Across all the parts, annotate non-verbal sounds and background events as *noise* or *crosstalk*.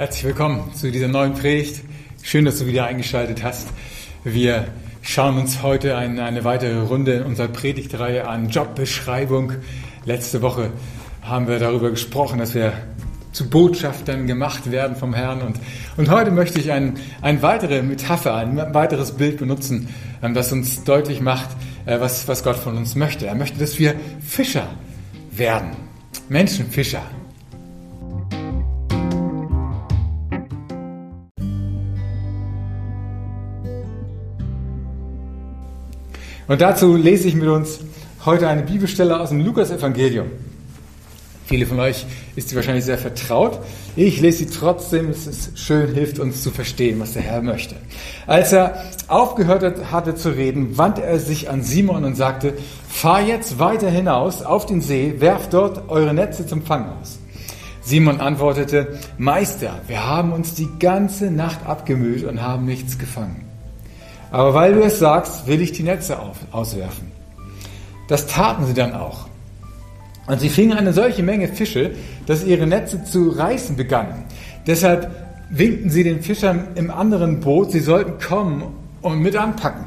Herzlich willkommen zu dieser neuen Predigt. Schön, dass du wieder eingeschaltet hast. Wir schauen uns heute eine, eine weitere Runde in unserer Predigtreihe an Jobbeschreibung. Letzte Woche haben wir darüber gesprochen, dass wir zu Botschaftern gemacht werden vom Herrn. Und, und heute möchte ich ein, eine weitere Metapher, ein weiteres Bild benutzen, ähm, das uns deutlich macht, äh, was, was Gott von uns möchte. Er möchte, dass wir Fischer werden. Menschenfischer. Und dazu lese ich mit uns heute eine Bibelstelle aus dem Lukas-Evangelium. Viele von euch ist sie wahrscheinlich sehr vertraut. Ich lese sie trotzdem. Es ist schön, hilft uns zu verstehen, was der Herr möchte. Als er aufgehört hatte zu reden, wandte er sich an Simon und sagte, fahr jetzt weiter hinaus auf den See, werft dort eure Netze zum Fang aus. Simon antwortete, Meister, wir haben uns die ganze Nacht abgemüht und haben nichts gefangen. Aber weil du es sagst, will ich die Netze auf, auswerfen. Das taten sie dann auch. Und sie fingen eine solche Menge Fische, dass ihre Netze zu reißen begannen. Deshalb winkten sie den Fischern im anderen Boot, sie sollten kommen und mit anpacken.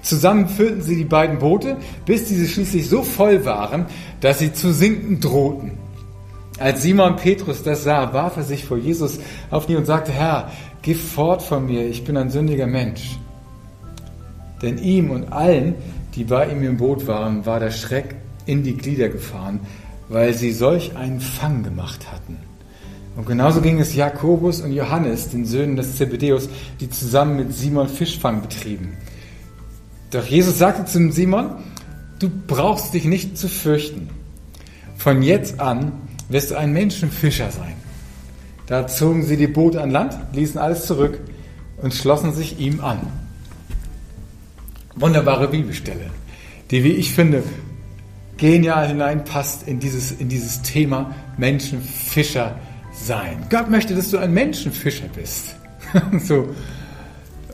Zusammen füllten sie die beiden Boote, bis diese schließlich so voll waren, dass sie zu sinken drohten. Als Simon Petrus das sah, warf er sich vor Jesus auf die und sagte, Herr, geh fort von mir, ich bin ein sündiger Mensch. Denn ihm und allen, die bei ihm im Boot waren, war der Schreck in die Glieder gefahren, weil sie solch einen Fang gemacht hatten. Und genauso ging es Jakobus und Johannes, den Söhnen des Zebedeus, die zusammen mit Simon Fischfang betrieben. Doch Jesus sagte zu Simon, du brauchst dich nicht zu fürchten. Von jetzt an wirst du ein Menschenfischer sein. Da zogen sie die Boote an Land, ließen alles zurück und schlossen sich ihm an wunderbare Bibelstelle, die, wie ich finde, genial hineinpasst in dieses, in dieses Thema Menschenfischer sein. Gott möchte, dass du ein Menschenfischer bist. *laughs* so,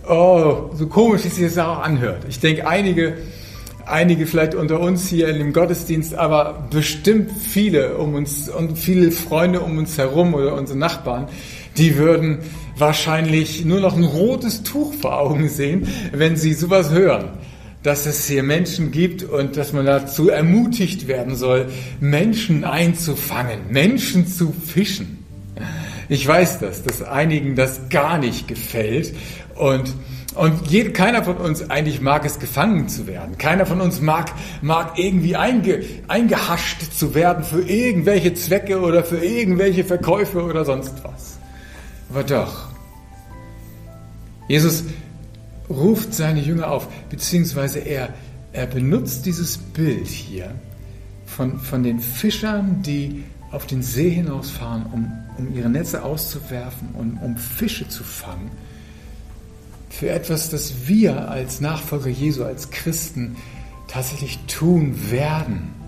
oh, so komisch, wie sich das auch anhört. Ich denke, einige, einige vielleicht unter uns hier in dem Gottesdienst, aber bestimmt viele um uns und viele Freunde um uns herum oder unsere Nachbarn, die würden wahrscheinlich nur noch ein rotes Tuch vor Augen sehen, wenn sie sowas hören. Dass es hier Menschen gibt und dass man dazu ermutigt werden soll, Menschen einzufangen, Menschen zu fischen. Ich weiß das, dass einigen das gar nicht gefällt und und jede, keiner von uns eigentlich mag es, gefangen zu werden. Keiner von uns mag, mag irgendwie einge, eingehascht zu werden für irgendwelche Zwecke oder für irgendwelche Verkäufe oder sonst was. Aber doch, Jesus ruft seine Jünger auf, beziehungsweise er, er benutzt dieses Bild hier von, von den Fischern, die auf den See hinausfahren, um, um ihre Netze auszuwerfen und um Fische zu fangen, für etwas, das wir als Nachfolger Jesu, als Christen tatsächlich tun werden.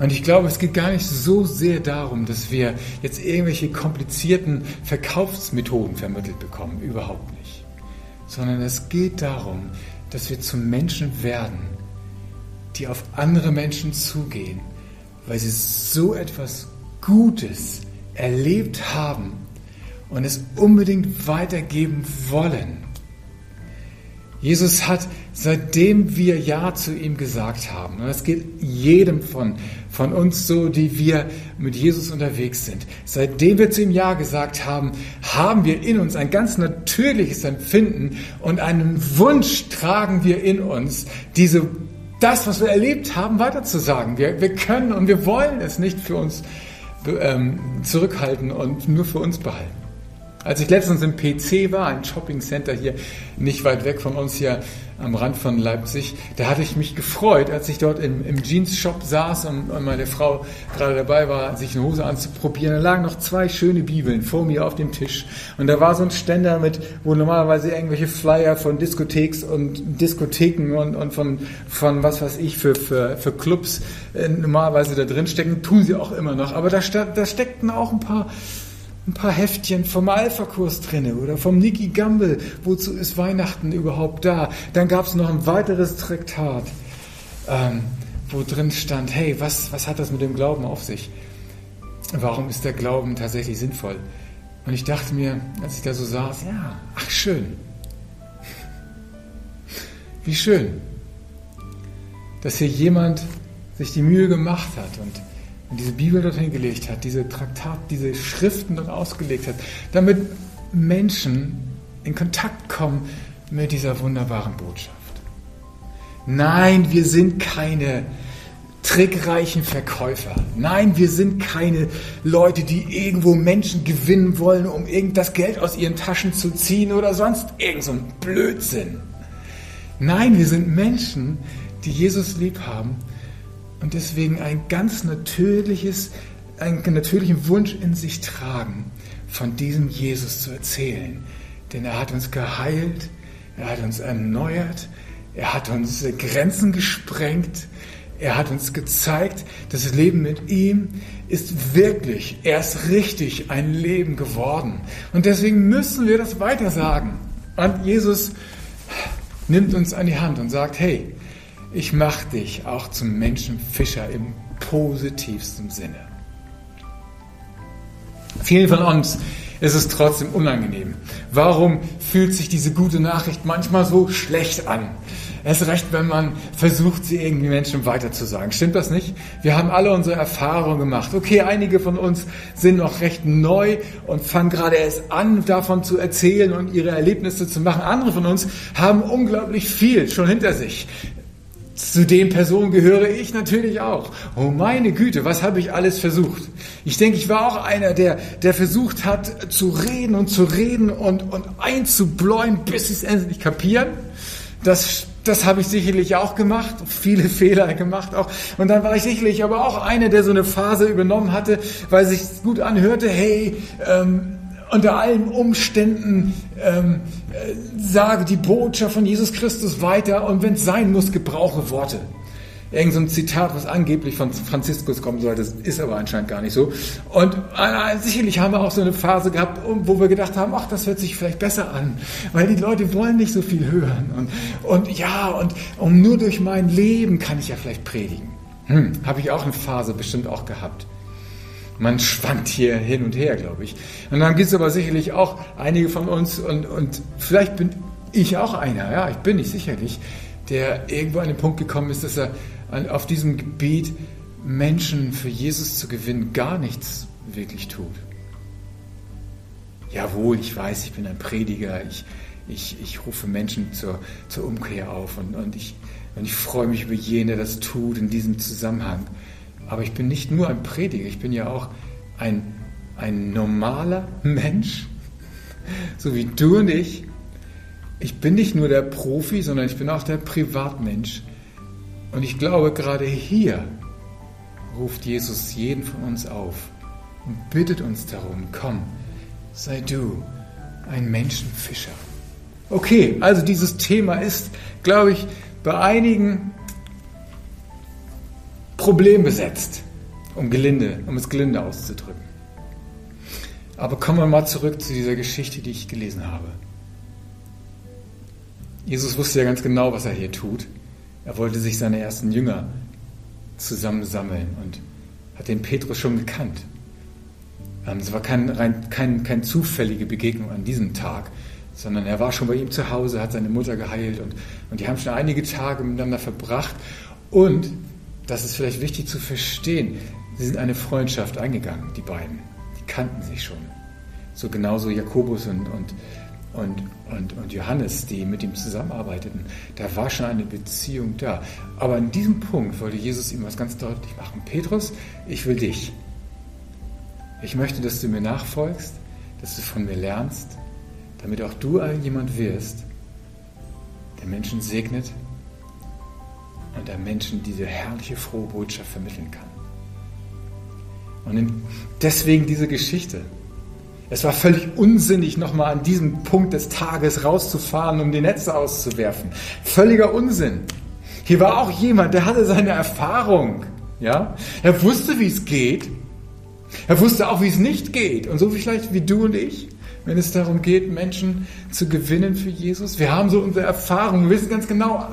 Und ich glaube, es geht gar nicht so sehr darum, dass wir jetzt irgendwelche komplizierten Verkaufsmethoden vermittelt bekommen. Überhaupt nicht. Sondern es geht darum, dass wir zu Menschen werden, die auf andere Menschen zugehen, weil sie so etwas Gutes erlebt haben und es unbedingt weitergeben wollen. Jesus hat, seitdem wir Ja zu ihm gesagt haben, und das geht jedem von, von uns so, die wir mit Jesus unterwegs sind, seitdem wir zu ihm Ja gesagt haben, haben wir in uns ein ganz natürliches Empfinden und einen Wunsch tragen wir in uns, diese, das, was wir erlebt haben, weiterzusagen. Wir, wir können und wir wollen es nicht für uns ähm, zurückhalten und nur für uns behalten. Als ich letztens im PC war, ein Shopping Center hier nicht weit weg von uns hier am Rand von Leipzig, da hatte ich mich gefreut, als ich dort im, im Jeans-Shop saß und, meine Frau gerade dabei war, sich eine Hose anzuprobieren. Da lagen noch zwei schöne Bibeln vor mir auf dem Tisch. Und da war so ein Ständer mit, wo normalerweise irgendwelche Flyer von Diskotheks und Diskotheken und, und von, von was weiß ich für, für, für Clubs äh, normalerweise da drin stecken. Tun sie auch immer noch. Aber da, da steckten auch ein paar ein paar Heftchen vom Alpha-Kurs drinne oder vom Nicky Gamble. Wozu ist Weihnachten überhaupt da? Dann gab es noch ein weiteres Traktat, ähm, wo drin stand, hey, was, was hat das mit dem Glauben auf sich? warum ist der Glauben tatsächlich sinnvoll? Und ich dachte mir, als ich da so saß, ja, ach schön. Wie schön, dass hier jemand sich die Mühe gemacht hat und, und diese Bibel dorthin gelegt hat, diese Traktat, diese Schriften dort ausgelegt hat, damit Menschen in Kontakt kommen mit dieser wunderbaren Botschaft. Nein, wir sind keine trickreichen Verkäufer. Nein, wir sind keine Leute, die irgendwo Menschen gewinnen wollen, um irgend das Geld aus ihren Taschen zu ziehen oder sonst irgend so ein Blödsinn. Nein, wir sind Menschen, die Jesus lieb haben und deswegen ein ganz natürliches, einen natürlichen Wunsch in sich tragen, von diesem Jesus zu erzählen. Denn er hat uns geheilt, er hat uns erneuert, er hat uns Grenzen gesprengt, er hat uns gezeigt, das Leben mit ihm ist wirklich erst richtig ein Leben geworden. Und deswegen müssen wir das weiter sagen. Und Jesus nimmt uns an die Hand und sagt, hey, ich mache dich auch zum Menschenfischer im positivsten Sinne. Vielen von uns ist es trotzdem unangenehm. Warum fühlt sich diese gute Nachricht manchmal so schlecht an? Erst recht, wenn man versucht, sie irgendwie Menschen weiterzusagen. Stimmt das nicht? Wir haben alle unsere Erfahrungen gemacht. Okay, einige von uns sind noch recht neu und fangen gerade erst an, davon zu erzählen und ihre Erlebnisse zu machen. Andere von uns haben unglaublich viel schon hinter sich. Zu den Personen gehöre ich natürlich auch. Oh meine Güte, was habe ich alles versucht? Ich denke, ich war auch einer, der, der versucht hat zu reden und zu reden und, und einzubläuen, bis sie es endlich kapieren. Das das habe ich sicherlich auch gemacht, viele *laughs* Fehler gemacht auch. Und dann war ich sicherlich aber auch einer, der so eine Phase übernommen hatte, weil sich gut anhörte, hey, ähm, unter allen Umständen ähm, äh, sage die Botschaft von Jesus Christus weiter und wenn es sein muss, gebrauche Worte. Irgend so ein Zitat, was angeblich von Franziskus kommen sollte, ist aber anscheinend gar nicht so. Und äh, sicherlich haben wir auch so eine Phase gehabt, wo wir gedacht haben, ach, das hört sich vielleicht besser an, weil die Leute wollen nicht so viel hören. Und, und ja, und, und nur durch mein Leben kann ich ja vielleicht predigen. Hm, Habe ich auch eine Phase bestimmt auch gehabt. Man schwankt hier hin und her, glaube ich. Und dann gibt es aber sicherlich auch einige von uns, und, und vielleicht bin ich auch einer, ja, ich bin nicht sicherlich, der irgendwo an den Punkt gekommen ist, dass er auf diesem Gebiet Menschen für Jesus zu gewinnen gar nichts wirklich tut. Jawohl, ich weiß, ich bin ein Prediger, ich, ich, ich rufe Menschen zur, zur Umkehr auf und, und, ich, und ich freue mich über jene, das tut in diesem Zusammenhang. Aber ich bin nicht nur ein Prediger, ich bin ja auch ein, ein normaler Mensch, so wie du und ich. Ich bin nicht nur der Profi, sondern ich bin auch der Privatmensch, und ich glaube, gerade hier ruft Jesus jeden von uns auf und bittet uns darum, komm, sei du ein Menschenfischer. Okay, also dieses Thema ist, glaube ich, bei einigen problembesetzt, um gelinde, um es gelinde auszudrücken. Aber kommen wir mal zurück zu dieser Geschichte, die ich gelesen habe. Jesus wusste ja ganz genau, was er hier tut. Er wollte sich seine ersten Jünger zusammensammeln und hat den Petrus schon gekannt. Ähm, es war kein, rein, kein, keine zufällige Begegnung an diesem Tag, sondern er war schon bei ihm zu Hause, hat seine Mutter geheilt und, und die haben schon einige Tage miteinander verbracht. Und, das ist vielleicht wichtig zu verstehen, sie sind eine Freundschaft eingegangen, die beiden. Die kannten sich schon. So genauso Jakobus und, und und, und, und Johannes, die mit ihm zusammenarbeiteten, da war schon eine Beziehung da. Aber an diesem Punkt wollte Jesus ihm was ganz deutlich machen. Petrus, ich will dich. Ich möchte, dass du mir nachfolgst, dass du von mir lernst, damit auch du jemand wirst, der Menschen segnet und der Menschen diese herrliche, frohe Botschaft vermitteln kann. Und deswegen diese Geschichte. Es war völlig unsinnig, nochmal an diesem Punkt des Tages rauszufahren, um die Netze auszuwerfen. Völliger Unsinn. Hier war auch jemand, der hatte seine Erfahrung. Ja? Er wusste, wie es geht. Er wusste auch, wie es nicht geht. Und so vielleicht wie du und ich, wenn es darum geht, Menschen zu gewinnen für Jesus. Wir haben so unsere Erfahrungen, wir wissen ganz genau,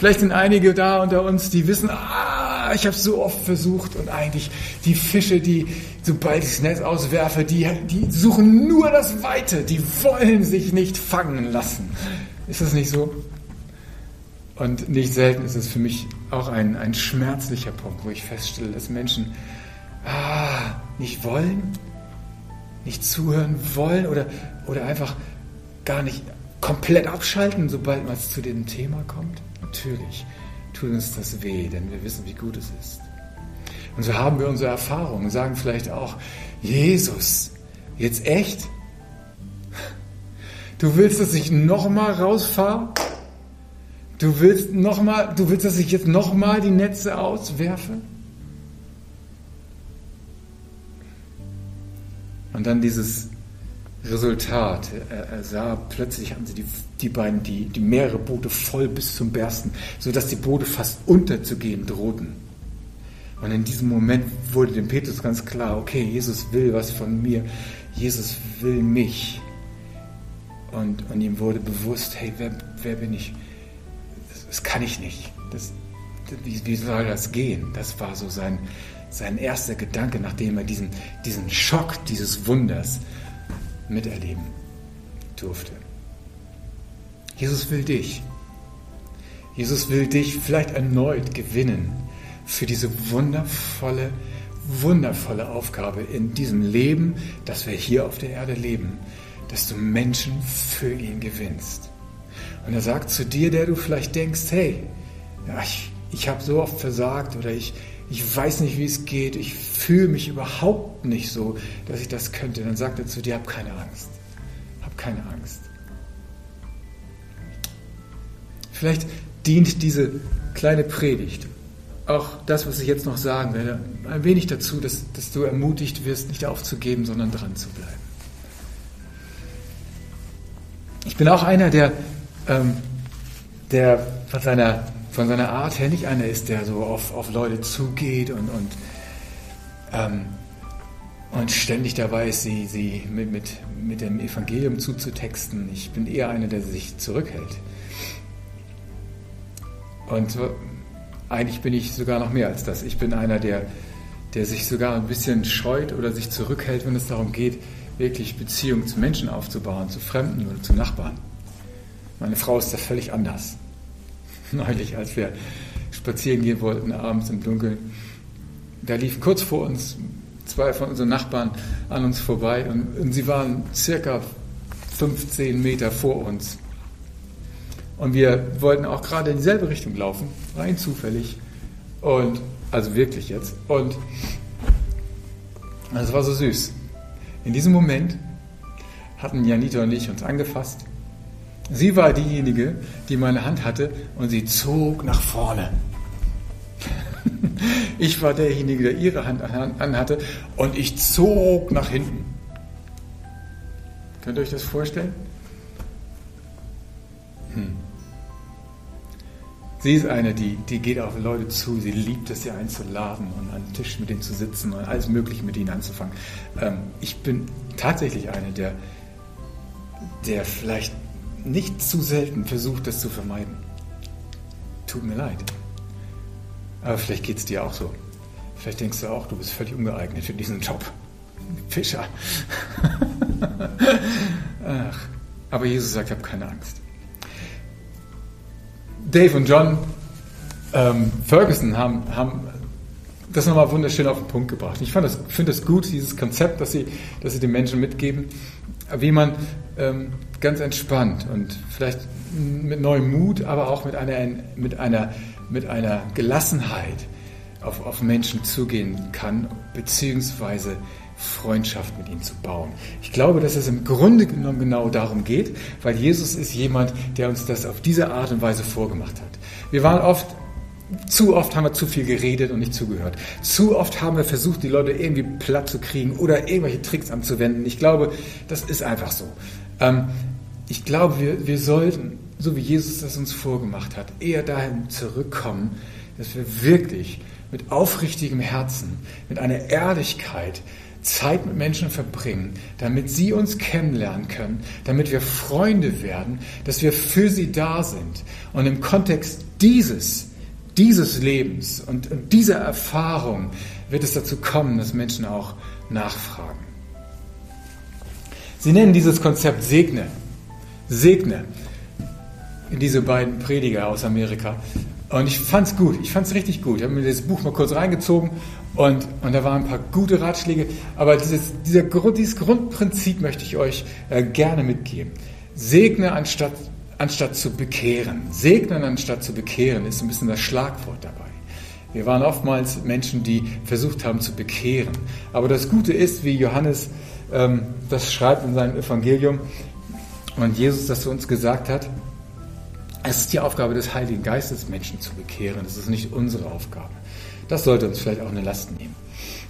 vielleicht sind einige da unter uns, die wissen, ah, ich habe so oft versucht und eigentlich die Fische, die, sobald ich das Netz auswerfe, die, die suchen nur das Weite, die wollen sich nicht fangen lassen. Ist das nicht so? Und nicht selten ist es für mich auch ein, ein schmerzlicher Punkt, wo ich feststelle, dass Menschen ah, nicht wollen, nicht zuhören wollen oder, oder einfach gar nicht komplett abschalten, sobald man zu dem Thema kommt. Natürlich tut uns das weh, denn wir wissen, wie gut es ist. Und so haben wir unsere Erfahrungen, sagen vielleicht auch, Jesus, jetzt echt? Du willst, dass ich nochmal rausfahre? Du willst noch du willst, dass ich jetzt nochmal die Netze auswerfe? Und dann dieses Resultat. Er, er, sah plötzlich haben sie die, die beiden, die, die mehrere Boote voll bis zum Bersten, sodass die Boote fast unterzugehen drohten. Und in diesem Moment wurde dem Petrus ganz klar, okay, Jesus will was von mir, Jesus will mich. Und, und ihm wurde bewusst, hey, wer, wer bin ich? Das, das kann ich nicht. Das, wie, wie soll das gehen? Das war so sein, sein erster Gedanke, nachdem er diesen, diesen Schock dieses Wunders miterleben durfte. Jesus will dich. Jesus will dich vielleicht erneut gewinnen für diese wundervolle, wundervolle Aufgabe in diesem Leben, das wir hier auf der Erde leben, dass du Menschen für ihn gewinnst. Und er sagt zu dir, der du vielleicht denkst, hey, ich, ich habe so oft versagt oder ich, ich weiß nicht, wie es geht, ich fühle mich überhaupt nicht so, dass ich das könnte, dann sagt er zu dir, hab keine Angst. Hab keine Angst. Vielleicht dient diese kleine Predigt, auch das, was ich jetzt noch sagen werde, ein wenig dazu, dass, dass du ermutigt wirst, nicht aufzugeben, sondern dran zu bleiben. Ich bin auch einer, der, ähm, der von seiner von seiner Art her nicht einer ist, der so auf, auf Leute zugeht und, und, ähm, und ständig dabei ist, sie, sie mit, mit, mit dem Evangelium zuzutexten. Ich bin eher einer, der sich zurückhält. Und eigentlich bin ich sogar noch mehr als das. Ich bin einer, der, der sich sogar ein bisschen scheut oder sich zurückhält, wenn es darum geht, wirklich Beziehungen zu Menschen aufzubauen, zu Fremden oder zu Nachbarn. Meine Frau ist da völlig anders. *laughs* neulich, als wir spazieren gehen wollten, abends im Dunkeln. Da liefen kurz vor uns zwei von unseren Nachbarn an uns vorbei und, und sie waren circa 15 Meter vor uns. Und wir wollten auch gerade in dieselbe Richtung laufen, rein zufällig. Und, also wirklich jetzt. Und es war so süß. In diesem Moment hatten Janita und ich uns angefasst Sie war diejenige, die meine Hand hatte und sie zog nach vorne. *laughs* Ich war derjenige, der ihre Hand anhatte und ich zog nach hinten. Könnt ihr euch das vorstellen? Hm. Sie ist eine, die, die geht auf Leute zu, sie liebt es, sie einzuladen und an den Tisch mit ihnen zu sitzen und alles Mögliche mit ihnen anzufangen. Ähm, ich bin tatsächlich eine, der, der vielleicht nicht zu selten versucht, das zu vermeiden. Tut mir leid. Aber vielleicht geht es dir auch so. Vielleicht denkst du auch, du bist völlig ungeeignet für diesen Job. Fischer. *laughs* Ach, aber Jesus sagt, hab keine Angst. Dave und John ähm, Ferguson haben, haben das nochmal wunderschön auf den Punkt gebracht. Ich das, finde das gut, dieses Konzept, das sie, sie den Menschen mitgeben, wie man ähm, ganz entspannt und vielleicht mit neuem Mut, aber auch mit einer, mit einer, mit einer Gelassenheit auf, auf Menschen zugehen kann, beziehungsweise Freundschaft mit ihnen zu bauen. Ich glaube, dass es im Grunde genommen genau darum geht, weil Jesus ist jemand, der uns das auf diese Art und Weise vorgemacht hat. Wir waren oft zu oft haben wir zu viel geredet und nicht zugehört. Zu oft haben wir versucht, die Leute irgendwie platt zu kriegen oder irgendwelche Tricks anzuwenden. Ich glaube, das ist einfach so. Ähm, ich glaube, wir, wir sollten, so wie Jesus das uns vorgemacht hat, eher dahin zurückkommen, dass wir wirklich mit aufrichtigem Herzen, mit einer Ehrlichkeit Zeit mit Menschen verbringen, damit sie uns kennenlernen können, damit wir Freunde werden, dass wir für sie da sind. Und im Kontext dieses, dieses Lebens und, dieser Erfahrung wird es dazu kommen, dass Menschen auch nachfragen. Sie nennen dieses Konzept Segne. Segne. Diese beiden Prediger aus Amerika. Und ich fand's gut. Ich fand's richtig gut. Ich habe mir das Buch mal kurz reingezogen und, und da waren ein paar gute Ratschläge. Aber dieses, dieser Grund, dieses Grundprinzip möchte ich euch äh, gerne mitgeben. Segne anstatt, anstatt zu bekehren. Segnen anstatt zu bekehren ist ein bisschen das Schlagwort dabei. Wir waren oftmals Menschen, die versucht haben zu bekehren. Aber das Gute ist, wie Johannes ähm, das schreibt in seinem Evangelium und Jesus das zu uns gesagt hat, es ist die Aufgabe des Heiligen Geistes, Menschen zu bekehren. Es ist nicht unsere Aufgabe. Das sollte uns vielleicht auch eine Last nehmen.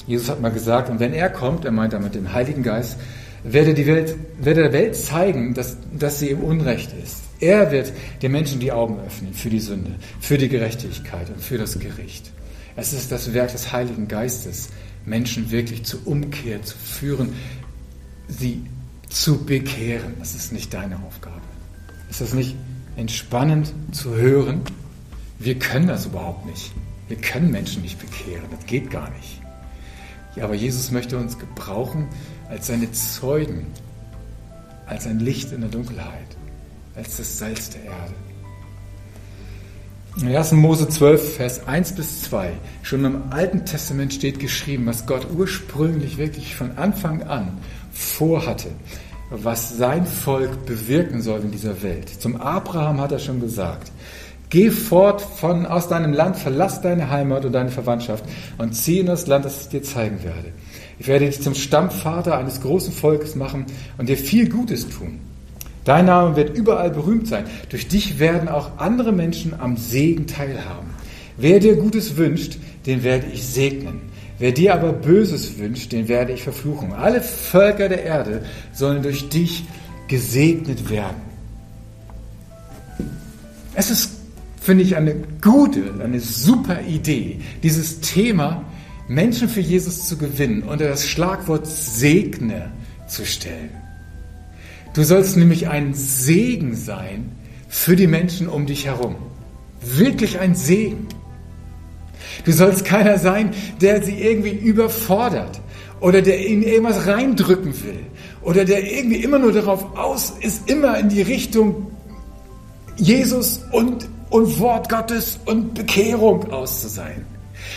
Jesus hat mal gesagt, und wenn er kommt, er meint damit den Heiligen Geist, werde, die Welt, werde der Welt zeigen, dass, dass sie im Unrecht ist. Er wird den Menschen die Augen öffnen für die Sünde, für die Gerechtigkeit und für das Gericht. Es ist das Werk des Heiligen Geistes, Menschen wirklich zur Umkehr zu führen, sie zu bekehren. Das ist nicht deine Aufgabe. Ist das nicht entspannend zu hören, wir können das überhaupt nicht. Wir können Menschen nicht bekehren, das geht gar nicht. Ja, aber Jesus möchte uns gebrauchen als seine Zeugen, als ein Licht in der Dunkelheit, als das Salz der Erde. In 1. Mose 12, Vers 1 bis 2, schon im Alten Testament steht geschrieben, was Gott ursprünglich wirklich von Anfang an vorhatte was sein Volk bewirken soll in dieser Welt. Zum Abraham hat er schon gesagt, geh fort von, aus deinem Land, verlass deine Heimat und deine Verwandtschaft und zieh in das Land, das ich dir zeigen werde. Ich werde dich zum Stammvater eines großen Volkes machen und dir viel Gutes tun. Dein Name wird überall berühmt sein. Durch dich werden auch andere Menschen am Segen teilhaben. Wer dir Gutes wünscht, den werde ich segnen. Wer dir aber Böses wünscht, den werde ich verfluchen. Alle Völker der Erde sollen durch dich gesegnet werden. Es ist, finde ich, eine gute, eine super Idee, dieses Thema Menschen für Jesus zu gewinnen, unter das Schlagwort Segne zu stellen. Du sollst nämlich ein Segen sein für die Menschen um dich herum. Wirklich ein Segen. Du sollst keiner sein, der sie irgendwie überfordert oder der ihnen irgendwas reindrücken will oder der irgendwie immer nur darauf aus ist, immer in die Richtung Jesus und, und Wort Gottes und Bekehrung aus zu sein.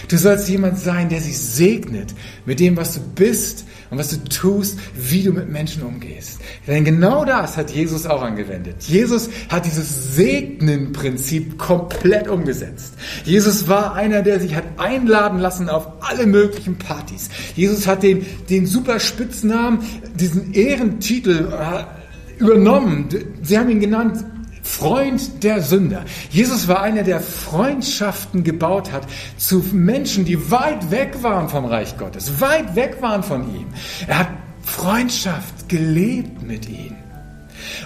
Du sollst jemand sein, der sich segnet mit dem, was du bist und was du tust, wie du mit Menschen umgehst. Denn genau das hat Jesus auch angewendet. Jesus hat dieses Segnen-Prinzip komplett umgesetzt. Jesus war einer, der sich hat einladen lassen auf alle möglichen Partys. Jesus hat den, den super Spitznamen, diesen Ehrentitel äh, übernommen. Sie haben ihn genannt Freund der Sünder. Jesus war einer, der Freundschaften gebaut hat zu Menschen, die weit weg waren vom Reich Gottes, weit weg waren von ihm. Er hat Freundschaft gelebt mit ihnen.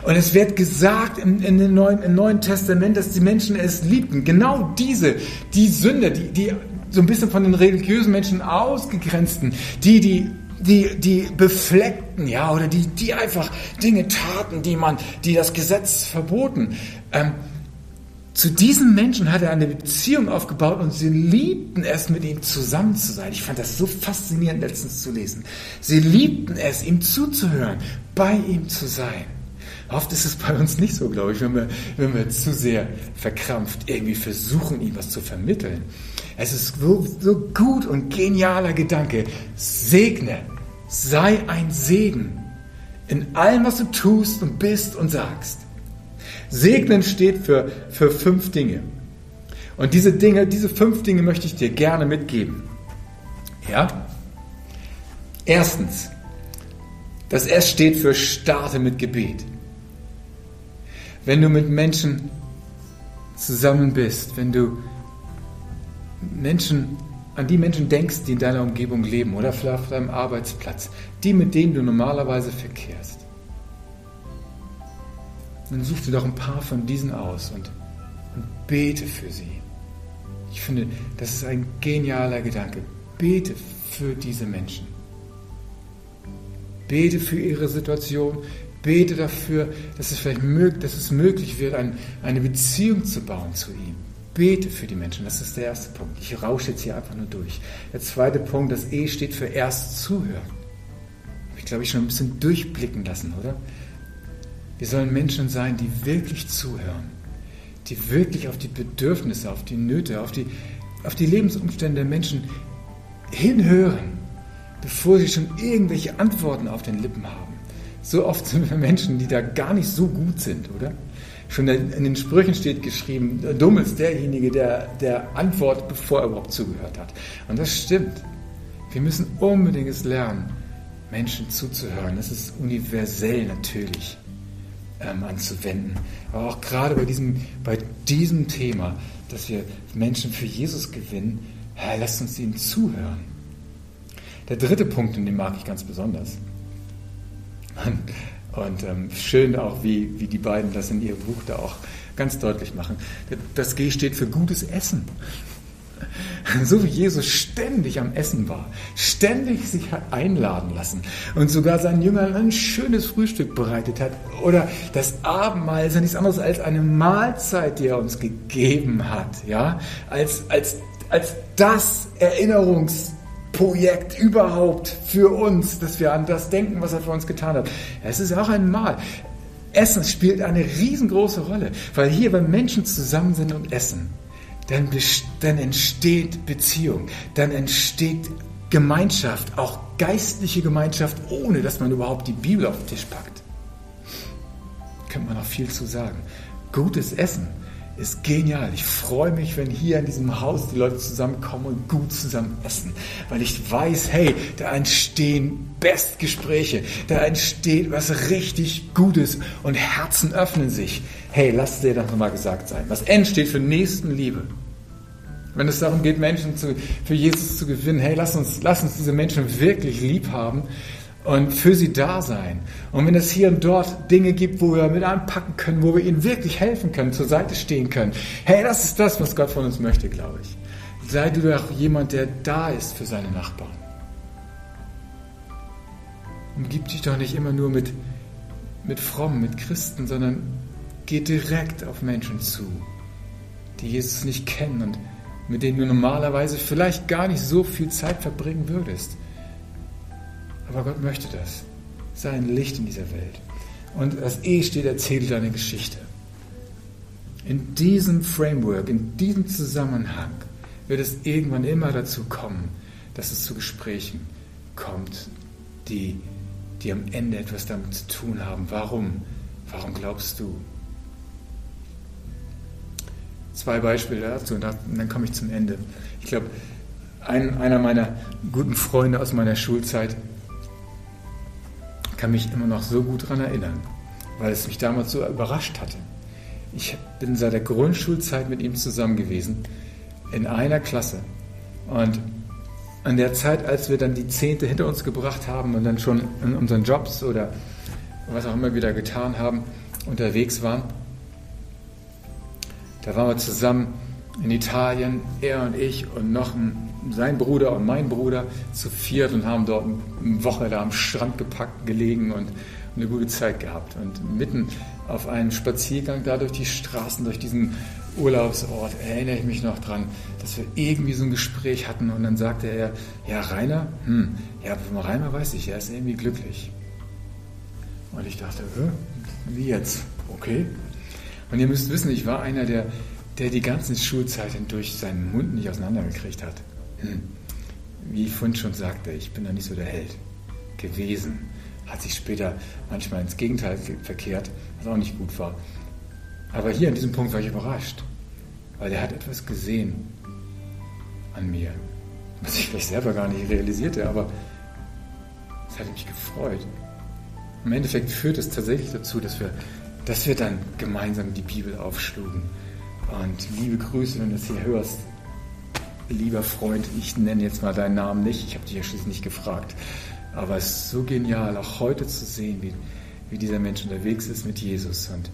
Und es wird gesagt im, dem Neuen, im Neuen Testament, dass die Menschen es liebten. Genau diese, die Sünder, die, die so ein bisschen von den religiösen Menschen ausgegrenzten, die, die die, die Befleckten, ja, oder die, die einfach Dinge taten, die man, die das Gesetz verboten. Ähm, zu diesen Menschen hat er eine Beziehung aufgebaut und sie liebten es, mit ihm zusammen zu sein. Ich fand das so faszinierend letztens zu lesen. Sie liebten es, ihm zuzuhören, bei ihm zu sein. Oft ist es bei uns nicht so, glaube ich, wenn wir, wenn wir zu sehr verkrampft irgendwie versuchen, ihm was zu vermitteln. Es ist so, so gut und genialer Gedanke. Segne, sei ein Segen in allem, was du tust und bist und sagst. Segnen steht für, für fünf Dinge. Und diese Dinge, diese fünf Dinge möchte ich dir gerne mitgeben. Ja? Erstens, das S steht für starte mit Gebet. Wenn du mit Menschen zusammen bist, wenn du Menschen, an die Menschen denkst, die in deiner Umgebung leben oder vielleicht auf deinem Arbeitsplatz, die, mit denen du normalerweise verkehrst, dann such dir doch ein paar von diesen aus und, und bete für sie. Ich finde, das ist ein genialer Gedanke. Bete für diese Menschen. Bete für ihre Situation, Bete dafür, dass es vielleicht möglich, dass es möglich wird, ein, eine Beziehung zu bauen zu ihm. bete für die Menschen. Das ist der erste Punkt. Ich rausche jetzt hier einfach nur durch. Der zweite Punkt, das E steht für erst zuhören. Habe ich, glaube ich, schon ein bisschen durchblicken lassen, oder? Wir sollen Menschen sein, die wirklich zuhören, die wirklich auf die Bedürfnisse, auf die Nöte, auf die, auf die Lebensumstände der Menschen hinhören, bevor sie schon irgendwelche Antworten auf den Lippen haben. So oft sind wir Menschen, die da gar nicht so gut sind, oder? Schon in den Sprüchen steht geschrieben, dumm ist derjenige, der, der antwortet, bevor er überhaupt zugehört hat. Und das stimmt. Wir müssen unbedingt lernen, Menschen zuzuhören. Das ist universell natürlich ähm, anzuwenden. Aber auch gerade bei diesem, bei diesem Thema, dass wir Menschen für Jesus gewinnen, Herr, lasst uns ihnen zuhören. Der dritte Punkt, und den mag ich ganz besonders. Und ähm, schön auch, wie, wie die beiden das in ihrem Buch da auch ganz deutlich machen. Das G steht für gutes Essen. So wie Jesus ständig am Essen war, ständig sich hat einladen lassen und sogar seinen Jüngern ein schönes Frühstück bereitet hat. Oder das Abendmahl ist ja nichts anderes als eine Mahlzeit, die er uns gegeben hat. Ja? Als, als, als das Erinnerungs- Projekt überhaupt für uns, dass wir an das denken, was er für uns getan hat. Es ist auch ein Mal. Essen spielt eine riesengroße Rolle, weil hier, wenn Menschen zusammen sind und essen, dann, dann entsteht Beziehung, dann entsteht Gemeinschaft, auch geistliche Gemeinschaft, ohne dass man überhaupt die Bibel auf den Tisch packt. Könnte man noch viel zu sagen. Gutes Essen ist genial. Ich freue mich, wenn hier in diesem Haus die Leute zusammenkommen und gut zusammen essen, weil ich weiß, hey, da entstehen Bestgespräche, da entsteht was richtig Gutes und Herzen öffnen sich. Hey, lass dir das nochmal gesagt sein. Was N steht für Nächstenliebe. Wenn es darum geht, Menschen zu, für Jesus zu gewinnen, hey, lass uns, lass uns diese Menschen wirklich lieb haben und für sie da sein. Und wenn es hier und dort Dinge gibt, wo wir mit anpacken können, wo wir ihnen wirklich helfen können, zur Seite stehen können, hey, das ist das, was Gott von uns möchte, glaube ich. Sei du doch jemand, der da ist für seine Nachbarn. Umgib dich doch nicht immer nur mit, mit Frommen, mit Christen, sondern geh direkt auf Menschen zu, die Jesus nicht kennen und mit denen du normalerweise vielleicht gar nicht so viel Zeit verbringen würdest. Aber Gott möchte das. Sei ein Licht in dieser Welt. Und das E steht, erzähle deine Geschichte. In diesem Framework, in diesem Zusammenhang wird es irgendwann immer dazu kommen, dass es zu Gesprächen kommt, die, die am Ende etwas damit zu tun haben. Warum? Warum glaubst du? Zwei Beispiele dazu und dann komme ich zum Ende. Ich glaube, ein, einer meiner guten Freunde aus meiner Schulzeit, kann mich immer noch so gut daran erinnern, weil es mich damals so überrascht hatte. Ich bin seit der Grundschulzeit mit ihm zusammen gewesen, in einer Klasse. Und an der Zeit, als wir dann die Zehnte hinter uns gebracht haben und dann schon in unseren Jobs oder was auch immer wieder getan haben, unterwegs waren, da waren wir zusammen in Italien, er und ich und noch ein, sein Bruder und mein Bruder zu viert und haben dort eine Woche da am Strand gepackt, gelegen und eine gute Zeit gehabt. Und mitten auf einem Spaziergang da durch die Straßen, durch diesen Urlaubsort, erinnere ich mich noch dran, dass wir irgendwie so ein Gespräch hatten und dann sagte er, ja Rainer, hm, ja von Rainer weiß ich, er ist irgendwie glücklich. Und ich dachte, wie jetzt? Okay. Und ihr müsst wissen, ich war einer der der die ganze Schulzeit hindurch seinen Mund nicht auseinandergekriegt hat. Hm. Wie ich vorhin schon sagte, ich bin da nicht so der Held gewesen. Hat sich später manchmal ins Gegenteil verkehrt, was auch nicht gut war. Aber hier an diesem Punkt war ich überrascht, weil er hat etwas gesehen an mir, was ich vielleicht selber gar nicht realisierte, aber es hat mich gefreut. Im Endeffekt führt es tatsächlich dazu, dass wir, dass wir dann gemeinsam die Bibel aufschlugen und liebe Grüße, wenn du es hier hörst. Lieber Freund, ich nenne jetzt mal deinen Namen nicht, ich habe dich ja schließlich nicht gefragt. Aber es ist so genial, auch heute zu sehen, wie, wie dieser Mensch unterwegs ist mit Jesus und,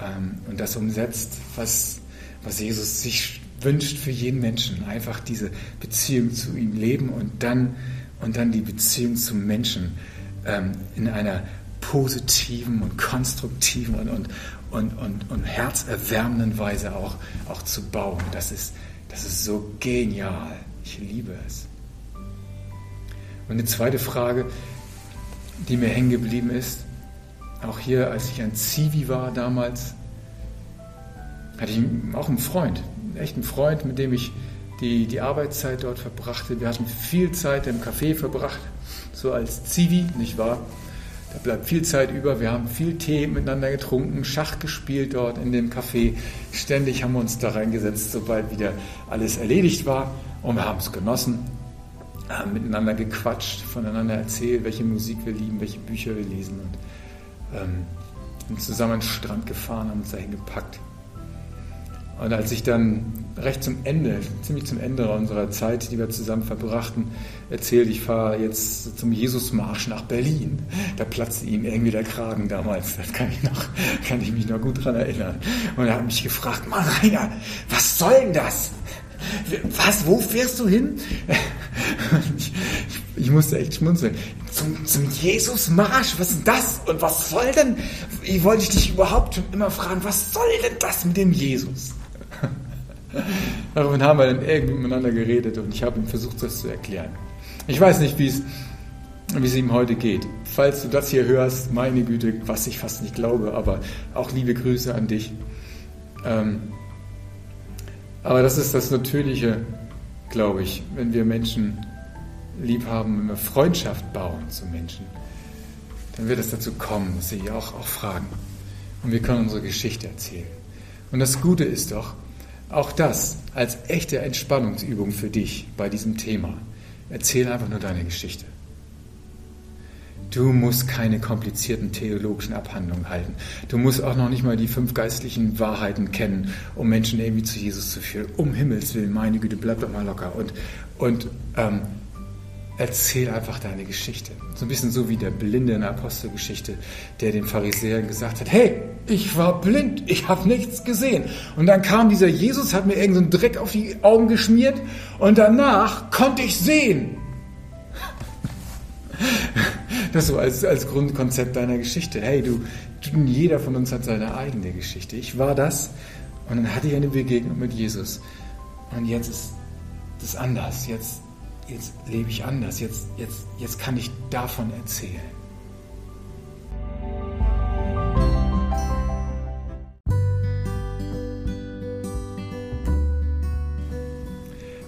ähm, und das umsetzt, was, was Jesus sich wünscht für jeden Menschen. Einfach diese Beziehung zu ihm leben und dann, und dann die Beziehung zum Menschen ähm, in einer positiven und konstruktiven und, und, und, und, und herzerwärmenden Weise auch, auch zu bauen. Das ist, das ist so genial. Ich liebe es. Und eine zweite Frage, die mir hängen geblieben ist, auch hier, als ich ein Zivi war damals, hatte ich auch einen Freund, einen echten Freund, mit dem ich die, die Arbeitszeit dort verbrachte. Wir hatten viel Zeit im Café verbracht, so als Zivi, nicht wahr? Da bleibt viel Zeit über. Wir haben viel Tee miteinander getrunken, Schach gespielt dort in dem Café. Ständig haben wir uns da reingesetzt, sobald wieder alles erledigt war. Und wir haben es genossen, haben miteinander gequatscht, voneinander erzählt, welche Musik wir lieben, welche Bücher wir lesen. Und ähm, sind zusammen an den Strand gefahren, haben uns dahin gepackt. Und als ich dann recht zum Ende, ziemlich zum Ende unserer Zeit, die wir zusammen verbrachten, erzählte, ich fahre jetzt zum Jesusmarsch nach Berlin. Da platzte ihm irgendwie der Kragen damals. Das kann ich noch, kann ich mich noch gut dran erinnern. Und er hat mich gefragt, Mann, Rainer, was soll denn das? Was, wo fährst du hin? Ich, ich, musste echt schmunzeln. Zum, zum Jesusmarsch, was ist denn das? Und was soll denn, ich wollte dich überhaupt schon immer fragen, was soll denn das mit dem Jesus? Daraufhin haben wir dann irgendwie miteinander geredet und ich habe ihm versucht, das zu erklären. Ich weiß nicht, wie es, ihm heute geht. Falls du das hier hörst, meine Güte, was ich fast nicht glaube, aber auch liebe Grüße an dich. Ähm, aber das ist das Natürliche, glaube ich, wenn wir Menschen lieb haben, wenn wir Freundschaft bauen zu Menschen, dann wird es dazu kommen, dass sie auch, auch fragen. Und wir können unsere Geschichte erzählen. Und das Gute ist doch, auch das als echte Entspannungsübung für dich bei diesem Thema. Erzähl einfach nur deine Geschichte. Du musst keine komplizierten theologischen Abhandlungen halten. Du musst auch noch nicht mal die fünf geistlichen Wahrheiten kennen, um Menschen irgendwie zu Jesus zu führen. Um Himmels Willen, meine Güte, bleib doch mal locker und, und ähm, erzähl einfach deine Geschichte. So ein bisschen so wie der Blinde in der Apostelgeschichte, der den Pharisäern gesagt hat, hey, ich war blind, ich habe nichts gesehen. Und dann kam dieser Jesus, hat mir irgendeinen Dreck auf die Augen geschmiert und danach konnte ich sehen. *laughs* Das so als, als Grundkonzept deiner Geschichte. Hey, du, jeder von uns hat seine eigene Geschichte. Ich war das und dann hatte ich eine Begegnung mit Jesus. Und jetzt ist das anders. Jetzt jetzt lebe ich anders, jetzt, jetzt, jetzt kann ich davon erzählen.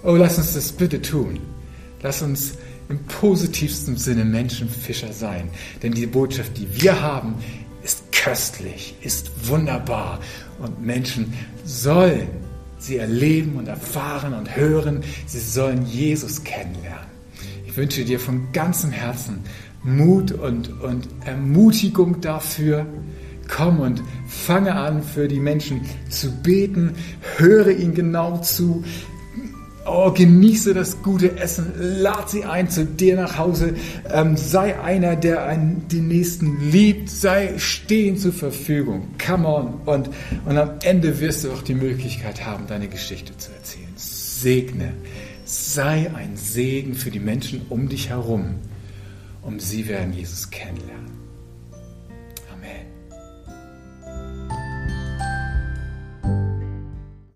Oh, lass uns das bitte tun. Lass uns im positivsten Sinne Menschenfischer sein. Denn die Botschaft, die wir haben, ist köstlich, ist wunderbar. Und Menschen sollen sie erleben und erfahren und hören. Sie sollen Jesus kennenlernen. Ich wünsche dir von ganzem Herzen Mut und, und Ermutigung dafür. Komm und fange an, für die Menschen zu beten. Höre ihnen genau zu. Oh, genieße das gute Essen, lad sie ein zu dir nach Hause, ähm, sei einer, der einen, den Nächsten liebt, sei stehen zur Verfügung. Come on. Und, und am Ende wirst du auch die Möglichkeit haben, deine Geschichte zu erzählen. Segne, sei ein Segen für die Menschen um dich herum, um sie werden Jesus kennenlernen.